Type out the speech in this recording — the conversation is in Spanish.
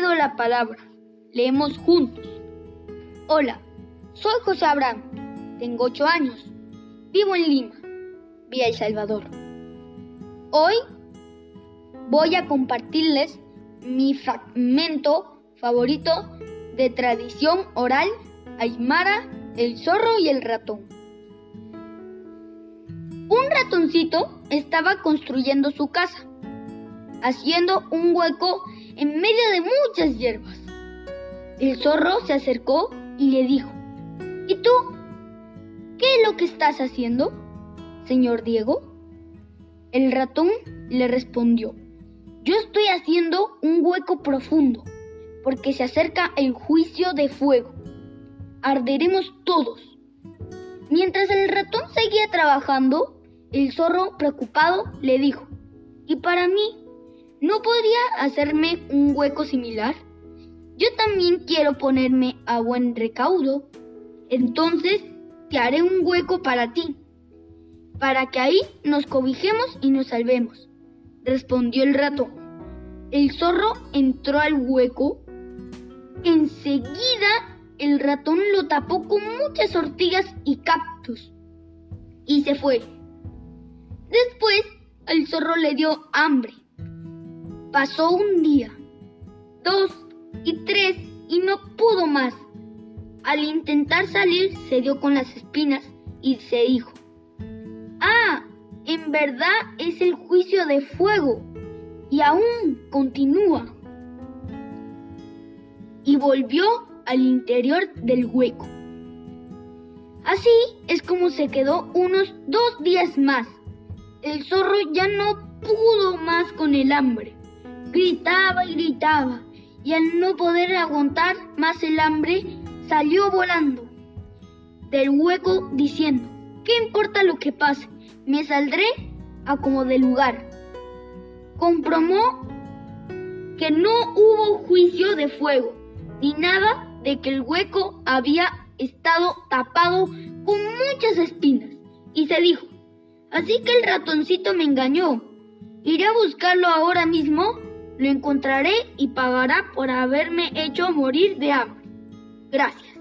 la palabra. Leemos juntos. Hola, soy José Abraham. Tengo ocho años. Vivo en Lima, vía El Salvador. Hoy voy a compartirles mi fragmento favorito de tradición oral Aymara, el zorro y el ratón. Un ratoncito estaba construyendo su casa, haciendo un hueco en medio de muchas hierbas. El zorro se acercó y le dijo, ¿Y tú? ¿Qué es lo que estás haciendo, señor Diego? El ratón le respondió, yo estoy haciendo un hueco profundo, porque se acerca el juicio de fuego. Arderemos todos. Mientras el ratón seguía trabajando, el zorro, preocupado, le dijo, ¿y para mí? ¿No podría hacerme un hueco similar? Yo también quiero ponerme a buen recaudo. Entonces te haré un hueco para ti, para que ahí nos cobijemos y nos salvemos, respondió el ratón. El zorro entró al hueco. Enseguida el ratón lo tapó con muchas ortigas y cactus y se fue. Después el zorro le dio hambre Pasó un día, dos y tres y no pudo más. Al intentar salir se dio con las espinas y se dijo, ah, en verdad es el juicio de fuego y aún continúa. Y volvió al interior del hueco. Así es como se quedó unos dos días más. El zorro ya no pudo más con el hambre Gritaba y gritaba, y al no poder aguantar más el hambre, salió volando del hueco diciendo, ¿qué importa lo que pase? Me saldré a como de lugar. Comprobó que no hubo juicio de fuego, ni nada de que el hueco había estado tapado con muchas espinas. Y se dijo, así que el ratoncito me engañó. Iré a buscarlo ahora mismo lo encontraré y pagará por haberme hecho morir de hambre. Gracias.